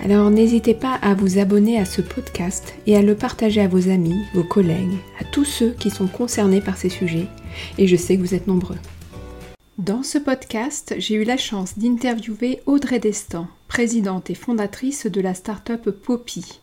Alors n'hésitez pas à vous abonner à ce podcast et à le partager à vos amis, vos collègues, à tous ceux qui sont concernés par ces sujets, et je sais que vous êtes nombreux. Dans ce podcast, j'ai eu la chance d'interviewer Audrey Destin, présidente et fondatrice de la start-up Poppy,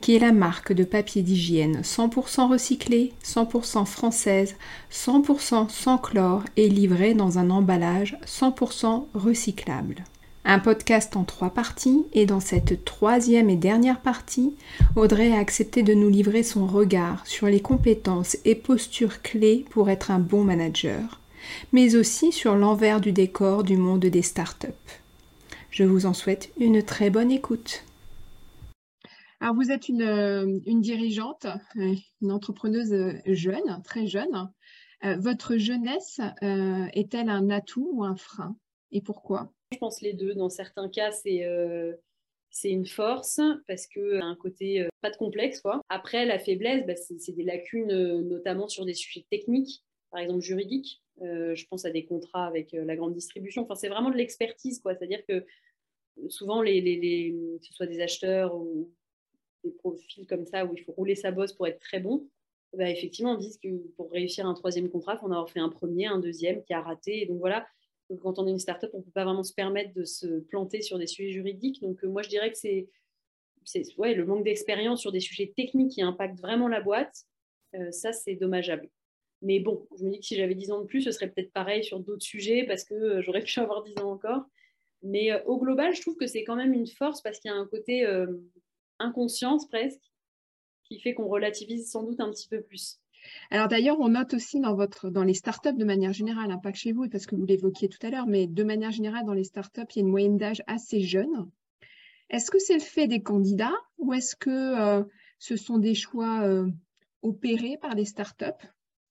qui est la marque de papier d'hygiène 100% recyclé, 100% française, 100% sans chlore et livré dans un emballage 100% recyclable. Un podcast en trois parties et dans cette troisième et dernière partie, Audrey a accepté de nous livrer son regard sur les compétences et postures clés pour être un bon manager, mais aussi sur l'envers du décor du monde des startups. Je vous en souhaite une très bonne écoute. Alors vous êtes une, euh, dirigeante, euh, une entrepreneuse jeune, très jeune. Euh, votre jeunesse est-elle un atout ou un frein? Pourquoi? Je pense les deux. Dans certains cas, c'est euh, une force parce que un côté euh, pas de complexe quoi. Après la faiblesse, bah, c'est des lacunes euh, notamment sur des sujets techniques, par exemple juridiques. je pense à des contrats avec la grande distribution. Enfin, c'est vraiment de l'expertise. C'est-à-dire que souvent les, les, que ce soit des acheteurs ou des profils comme ça où il faut rouler sa bosse pour être très bon. Bah, effectivement, on dit que pour réussir un troisième contrat, il faut en avoir fait un premier, un deuxième qui a raté. Donc voilà, quand on est une startup, on ne peut pas vraiment se permettre de se planter sur des sujets juridiques. Donc, euh, moi, je dirais que c'est le manque d'expérience sur des sujets techniques qui impactent vraiment la boîte. Euh, ça, c'est dommageable. Mais bon, je me dis que si j'avais 10 ans de plus, ce serait peut-être pareil sur d'autres sujets parce que euh, j'aurais pu avoir 10 ans encore. Mais au global, je trouve que c'est quand même une force parce qu'il y a un côté inconscience presque qui fait qu'on relativise sans doute un petit peu plus. Alors d'ailleurs, on note aussi dans, votre, dans les startups de manière générale, hein, pas que chez vous, parce que vous l'évoquiez tout à l'heure, mais de manière générale, dans les startups, il y a une moyenne d'âge assez jeune. Est-ce que c'est le fait des candidats ou est-ce que euh, ce sont des choix euh, opérés par les startups?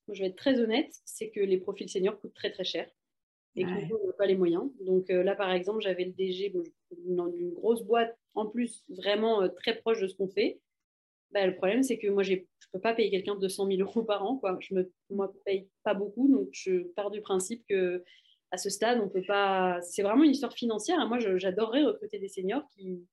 Je vais être très honnête, c'est que les profils seniors coûtent très très cher et qu'on n'a pas les moyens. Donc euh, là, par exemple, j'avais le DG d'une grosse boîte, en plus vraiment très proche de ce qu'on fait. Bah, le problème, c'est que moi, je ne peux pas payer quelqu'un de 200 000 euros par an. Quoi. Je ne moi, paye pas beaucoup, donc je pars du principe que à ce stade, on peut pas. C'est vraiment une histoire financière. Moi, j'adorerais recruter des seniors qui,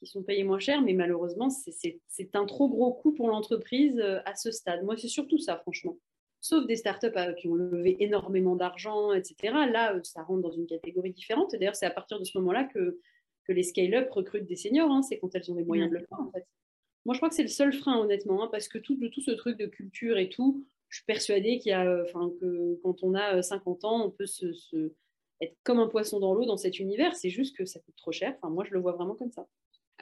qui sont payés moins cher, mais malheureusement, c'est un trop gros coût pour l'entreprise euh, à ce stade. Moi, c'est surtout ça, franchement. Sauf des startups euh, qui ont levé énormément d'argent, etc. Là, euh, ça rentre dans une catégorie différente. D'ailleurs, c'est à partir de ce moment-là que, que les scale-up recrutent des seniors. Hein. C'est quand elles ont les moyens de le faire, en fait. Moi, je crois que c'est le seul frein, honnêtement, hein, parce que tout, tout ce truc de culture et tout, je suis persuadée qu'il y a, euh, enfin, que quand on a 50 euh, ans, on peut se, être comme un poisson dans l'eau dans cet univers. C'est juste que ça coûte trop cher. Enfin, moi, je le vois vraiment comme ça.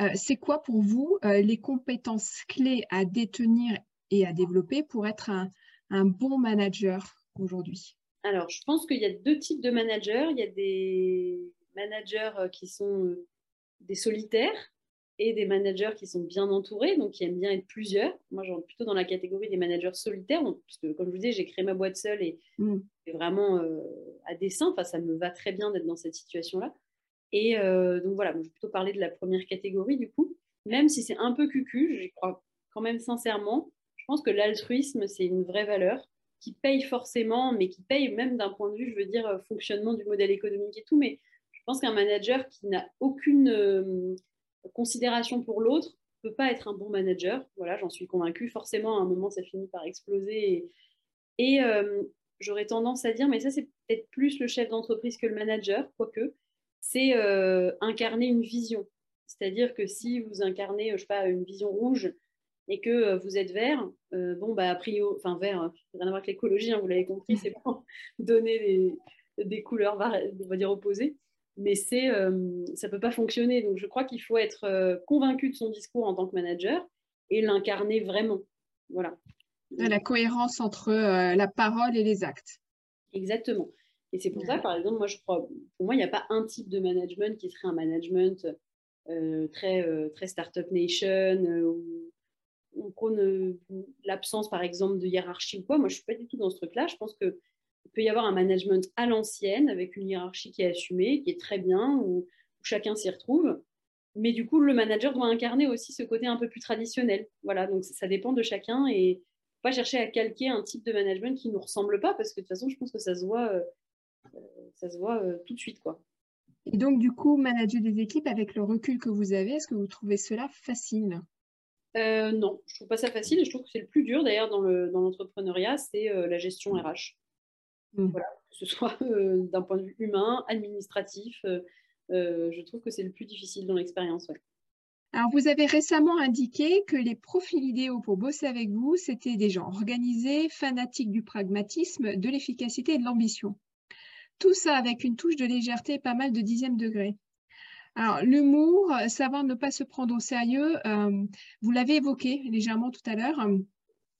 Euh, c'est quoi pour vous les compétences clés à détenir et à développer pour être un, un bon manager aujourd'hui? Alors, je pense qu'il y a deux types de managers. Il y a des managers qui sont des solitaires et des managers qui sont bien entourés, donc qui aiment bien être plusieurs. Moi, je plutôt dans la catégorie des managers solitaires, puisque comme je vous disais, j'ai créé ma boîte seule et, mm. vraiment euh, à dessein. Enfin, ça me va très bien d'être dans cette situation-là. Et euh, donc voilà, je vais plutôt parler de la première catégorie du coup. Même si c'est un peu cucu, je crois quand même sincèrement, je pense que l'altruisme, c'est une vraie valeur qui paye forcément, mais qui paye même d'un point de vue, je veux dire, euh, fonctionnement du modèle économique et tout. Mais je pense qu'un manager qui n'a aucune considération pour l'autre ne peut pas être un bon manager. Voilà, j'en suis convaincue. Forcément, à un moment, ça finit par exploser. Et, euh, j'aurais tendance à dire, mais ça, c'est peut-être plus le chef d'entreprise que le manager, quoique, c'est euh, incarner une vision. C'est-à-dire que si vous incarnez, je sais pas, une vision rouge et que vous êtes vert, bon, bah, a priori, enfin, vert, rien à voir avec l'écologie, hein, vous l'avez compris, c'est pour donner des, des, couleurs, on va dire, opposées. Mais c'est, ça ne peut pas fonctionner. Donc, je crois qu'il faut être convaincu de son discours en tant que manager et l'incarner vraiment. Voilà. La cohérence entre la parole et les actes. Exactement. Et c'est pour ça, par exemple, moi, je crois, pour moi, il n'y a pas un type de management qui serait un management euh, très, euh, très Startup Nation, euh, où on prône l'absence, par exemple, de hiérarchie ou quoi. Moi, je ne suis pas du tout dans ce truc-là. Je pense qu'il peut y avoir un management à l'ancienne, avec une hiérarchie qui est assumée, qui est très bien, où, chacun s'y retrouve. Mais du coup, le manager doit incarner aussi ce côté un peu plus traditionnel. Voilà, donc ça dépend de chacun et pas chercher à calquer un type de management qui ne nous ressemble pas, parce que de toute façon, je pense que ça se voit ça se voit euh, tout de suite. quoi. Et donc, du coup, manager des équipes, avec le recul que vous avez, est-ce que vous trouvez cela facile? Euh, Non, je ne trouve pas ça facile. Je trouve que c'est le plus dur, d'ailleurs, dans l'entrepreneuriat, dans c'est euh, la gestion RH. Mmh. Voilà, que ce soit d'un point de vue humain, administratif. je trouve que c'est le plus difficile dans l'expérience. Alors, vous avez récemment indiqué que les profils idéaux pour bosser avec vous, c'était des gens organisés, fanatiques du pragmatisme, de l'efficacité et de l'ambition. Tout ça avec une touche de légèreté et pas mal de dixième degré. Alors, l'humour, savoir ne pas se prendre au sérieux, euh, vous l'avez évoqué légèrement tout à l'heure.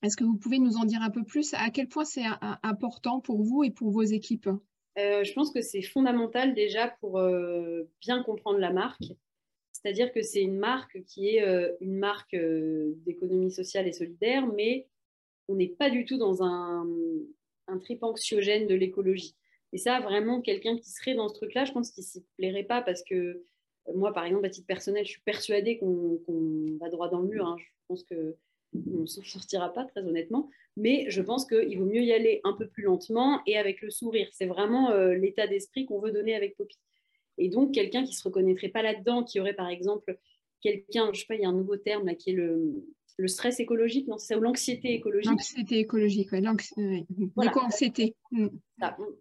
Est-ce que vous pouvez nous en dire un peu plus À quel point c'est important pour vous et pour vos équipes? Euh, Je pense que c'est fondamental déjà pour euh, bien comprendre la marque. C'est-à-dire que c'est une marque qui est une marque d'économie sociale et solidaire, mais on n'est pas du tout dans un, un anxiogène de l'écologie. Et ça, vraiment, quelqu'un qui serait dans ce truc-là, je pense qu'il s'y plairait pas parce que euh, moi, par exemple, à titre personnel, je suis persuadée qu'on va droit dans le mur. Hein. Je pense qu'on ne s'en sortira pas, très honnêtement. Mais je pense qu'il vaut mieux y aller un peu plus lentement et avec le sourire. C'est vraiment euh, l'état d'esprit qu'on veut donner avec Poppy. Et donc, quelqu'un qui ne se reconnaîtrait pas là-dedans, qui aurait, par exemple, quelqu'un, je sais pas, il y a un nouveau terme là, qui est le, le stress écologique, non, c'est ça, ou l'anxiété écologique. L'anxiété écologique, oui, l'éco-anxiété. Mm.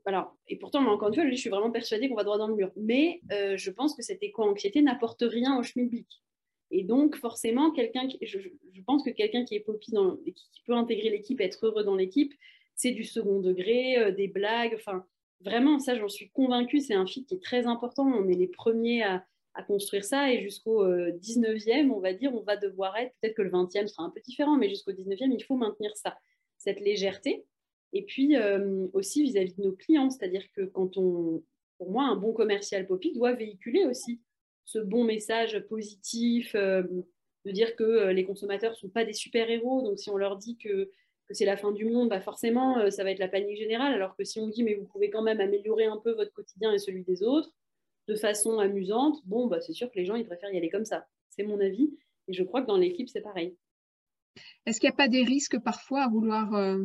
Alors, et pourtant, encore une fois, je suis vraiment persuadée qu'on va droit dans le mur. Mais euh, je pense que cette éco-anxiété n'apporte rien au schmilblick. Et donc, forcément, quelqu'un je, pense que quelqu'un qui est poppy dans, qui, peut intégrer l'équipe, être heureux dans l'équipe, c'est du second degré, euh, des blagues, enfin, vraiment, ça, j'en suis convaincue, c'est un fit qui est très important. On est les premiers à, construire ça. Et jusqu'au 19e, euh, on va dire, on va devoir être, peut-être que le 20e sera un peu différent, mais jusqu'au 19e, il faut maintenir ça, cette légèreté. Et puis euh, aussi vis-à-vis de nos clients, c'est-à-dire que quand on, pour moi, un bon commercial Poppy doit véhiculer aussi ce bon message positif, euh, de dire que les consommateurs ne sont pas des super-héros. Donc si on leur dit que, c'est la fin du monde, bah forcément, ça va être la panique générale. Alors que si on dit, mais vous pouvez quand même améliorer un peu votre quotidien et celui des autres, de façon amusante, bon, bah, c'est sûr que les gens, ils préfèrent y aller comme ça. C'est mon avis. Et je crois que dans l'équipe, c'est pareil. Est-ce qu'il n'y a pas des risques parfois à vouloir euh,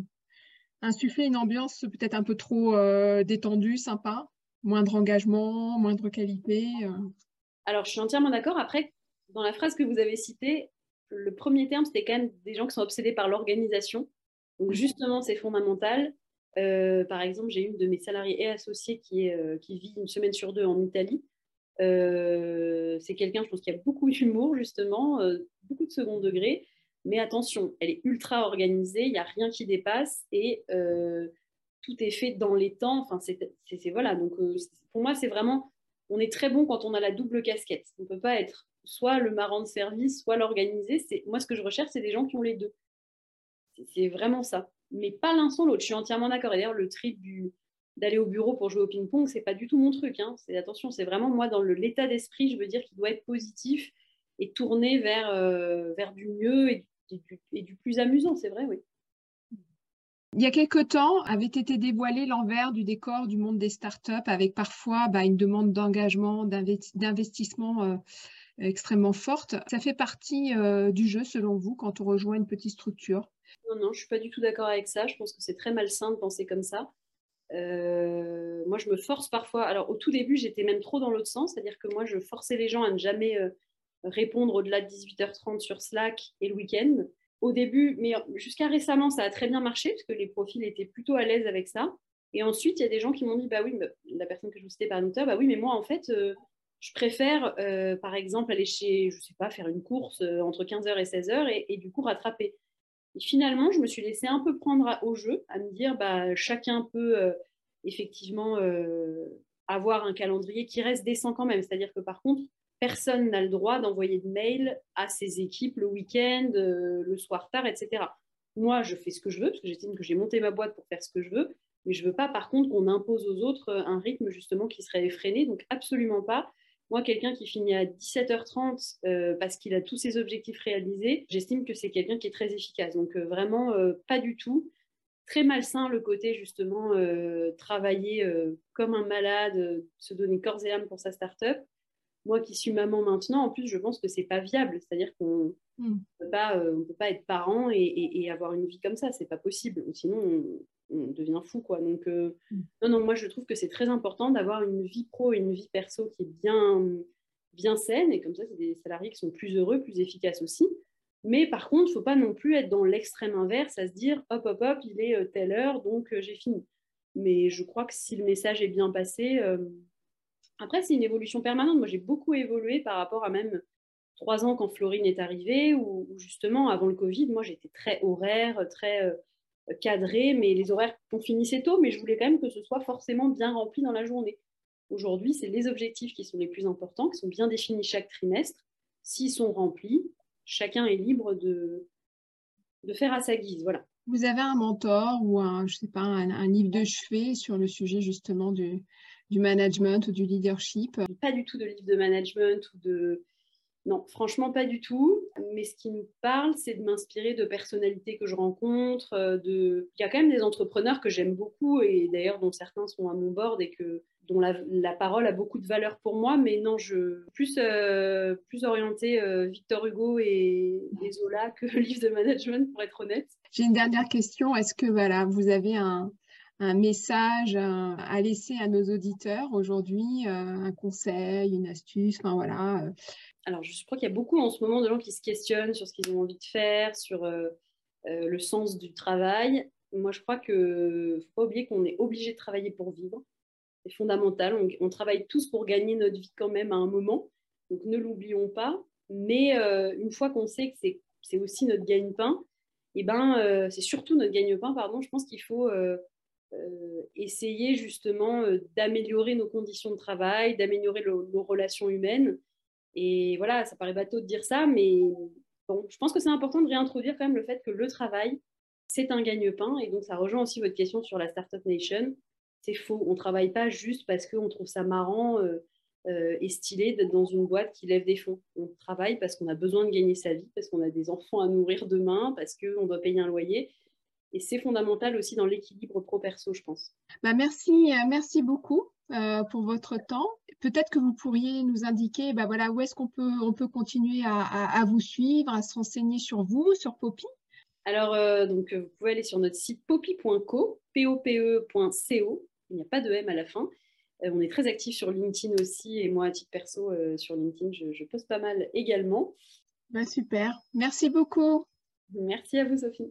insuffler une ambiance peut-être un peu trop euh, détendue, sympa? Moindre engagement, moindre qualité euh? Alors, je suis entièrement d'accord. Après, dans la phrase que vous avez citée, le premier terme, c'était quand même des gens qui sont obsédés par l'organisation. Donc, justement, c'est fondamental. Euh, par exemple, j'ai une de mes salariés et associés qui, est, euh, qui vit une semaine sur deux en Italie. Euh, c'est quelqu'un, je pense, qui a beaucoup d'humour, justement, beaucoup de second degré. Mais attention, elle est ultra organisée, il n'y a rien qui dépasse et tout est fait dans les temps. Enfin, c'est voilà. Donc, pour moi, c'est vraiment, on est très bon quand on a la double casquette. On ne peut pas être soit le marrant de service, soit l'organisé. Moi, ce que je recherche, c'est des gens qui ont les deux. C'est vraiment ça mais pas l'un sans l'autre. Je suis entièrement d'accord. D'ailleurs, le trip d'aller au bureau pour jouer au ping-pong, c'est pas du tout mon truc. Hein. C'est attention, c'est vraiment moi dans l'état d'esprit, je veux dire qu'il doit être positif et tourné vers, euh, du mieux et du, et du, plus amusant, c'est vrai, oui. Il y a quelque temps avait été dévoilé l'envers du décor du monde des startups avec parfois bah, une demande d'engagement, d'investissement euh, extrêmement forte. Ça fait partie euh, du jeu selon vous quand on rejoint une petite structure? Non, non, je suis pas du tout d'accord avec ça. Je pense que c'est très malsain de penser comme ça. Euh, moi, je me force parfois. Alors, au tout début, j'étais même trop dans l'autre sens, c'est-à-dire que moi, je forçais les gens à ne jamais répondre au-delà de 18h30 sur Slack et le week-end. Au début, mais jusqu'à récemment, ça a très bien marché parce que les profils étaient plutôt à l'aise avec ça. Et ensuite, il y a des gens qui m'ont dit, bah oui, la personne que je vous citais par Twitter, bah oui, mais moi, en fait, euh, je préfère, euh, par exemple, aller chez, je sais pas, faire une course euh, entre 15h et 16h et, du coup rattraper. Et finalement, je me suis laissée un peu prendre au jeu, à me dire, bah, chacun peut effectivement avoir un calendrier qui reste décent quand même. C'est-à-dire que par contre, personne n'a le droit d'envoyer de mails à ses équipes le week-end, le soir tard, etc. Moi, je fais ce que je veux, parce que j'estime que j'ai monté ma boîte pour faire ce que je veux, mais je ne veux pas, par contre, qu'on impose aux autres un rythme justement qui serait effréné. Donc, absolument pas. Moi, quelqu'un qui finit à 17h30 euh, parce qu'il a tous ses objectifs réalisés, j'estime que c'est quelqu'un qui est très efficace. Donc euh, vraiment, euh, pas du tout. Très malsain le côté justement travailler comme un malade, se donner corps et âme pour sa start-up. Moi qui suis maman maintenant, en plus, je pense que c'est pas viable. C'est-à-dire qu'on ne hmm. peut, pas être parent et, avoir une vie comme ça. C'est pas possible. Sinon, on devient fou, quoi. Donc, euh, mm. non, non, moi, je trouve que c'est très important d'avoir une vie pro et une vie perso qui est bien, bien saine. Et comme ça, c'est des salariés qui sont plus heureux, plus efficaces aussi. Mais par contre, il ne faut pas non plus être dans l'extrême inverse, à se dire, hop, hop, hop, il est euh, telle heure, donc euh, j'ai fini. Mais je crois que si le message est bien passé, après, c'est une évolution permanente. Moi, j'ai beaucoup évolué par rapport à même trois ans quand Florine est arrivée, ou justement, avant le Covid, moi, j'étais très horaire, très cadré, mais les horaires, on finissait tôt, mais je voulais quand même que ce soit forcément bien rempli dans la journée. Aujourd'hui, c'est les objectifs qui sont les plus importants, qui sont bien définis chaque trimestre. S'ils sont remplis, chacun est libre de, de faire à sa guise. Voilà. Vous avez un mentor ou un, je sais pas, un, livre de chevet sur le sujet justement du, du management ou du leadership Pas du tout de livre de management ou de, non, franchement, pas du tout. Mais ce qui me parle, c'est de m'inspirer de personnalités que je rencontre. Euh, de... Il y a quand même des entrepreneurs que j'aime beaucoup et d'ailleurs dont certains sont à mon board et que dont la, parole a beaucoup de valeur pour moi. Mais non, je plus euh, plus orienté euh, Victor Hugo et, Zola que livre de management, pour être honnête. J'ai une dernière question. Est-ce que voilà, vous avez un, message à laisser à nos auditeurs aujourd'hui, un conseil, une astuce, enfin voilà, alors, je crois qu'il y a beaucoup en ce moment de gens qui se questionnent sur ce qu'ils ont envie de faire, sur euh, euh, le sens du travail. Moi, je crois qu'il ne faut pas oublier qu'on est obligé de travailler pour vivre. C'est fondamental. On, travaille tous pour gagner notre vie quand même à un moment. Donc, ne l'oublions pas. Mais euh, une fois qu'on sait que c'est aussi notre gagne-pain, et eh ben, c'est surtout notre gagne-pain, pardon, je pense qu'il faut essayer justement d'améliorer nos conditions de travail, d'améliorer nos relations humaines et voilà, ça paraît bateau de dire ça, mais bon, je pense que c'est important de réintroduire quand même le fait que le travail, c'est un gagne-pain. Et donc, ça rejoint aussi votre question sur la Startup Nation. C'est faux. On ne travaille pas juste parce qu'on trouve ça marrant euh, euh, et stylé d'être dans une boîte qui lève des fonds. On travaille parce qu'on a besoin de gagner sa vie, parce qu'on a des enfants à nourrir demain, parce qu'on doit payer un loyer. Et c'est fondamental aussi dans l'équilibre pro-perso, je pense. Bah merci, euh, merci beaucoup pour votre temps peut-être que vous pourriez nous indiquer bah voilà, où est-ce qu'on peut, on peut continuer à, vous suivre, à s'enseigner sur vous, sur Poppy Alors, euh, donc, euh, vous pouvez aller sur notre site poppy.co, P-O-P-E.co. Il n'y a pas de M à la fin. Euh, on est très actifs sur LinkedIn aussi, et moi, à titre perso, sur LinkedIn, je, je, poste pas mal également. Bah, super. Merci beaucoup. Merci à vous, Sophie.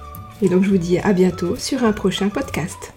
Et donc je vous dis à bientôt sur un prochain podcast.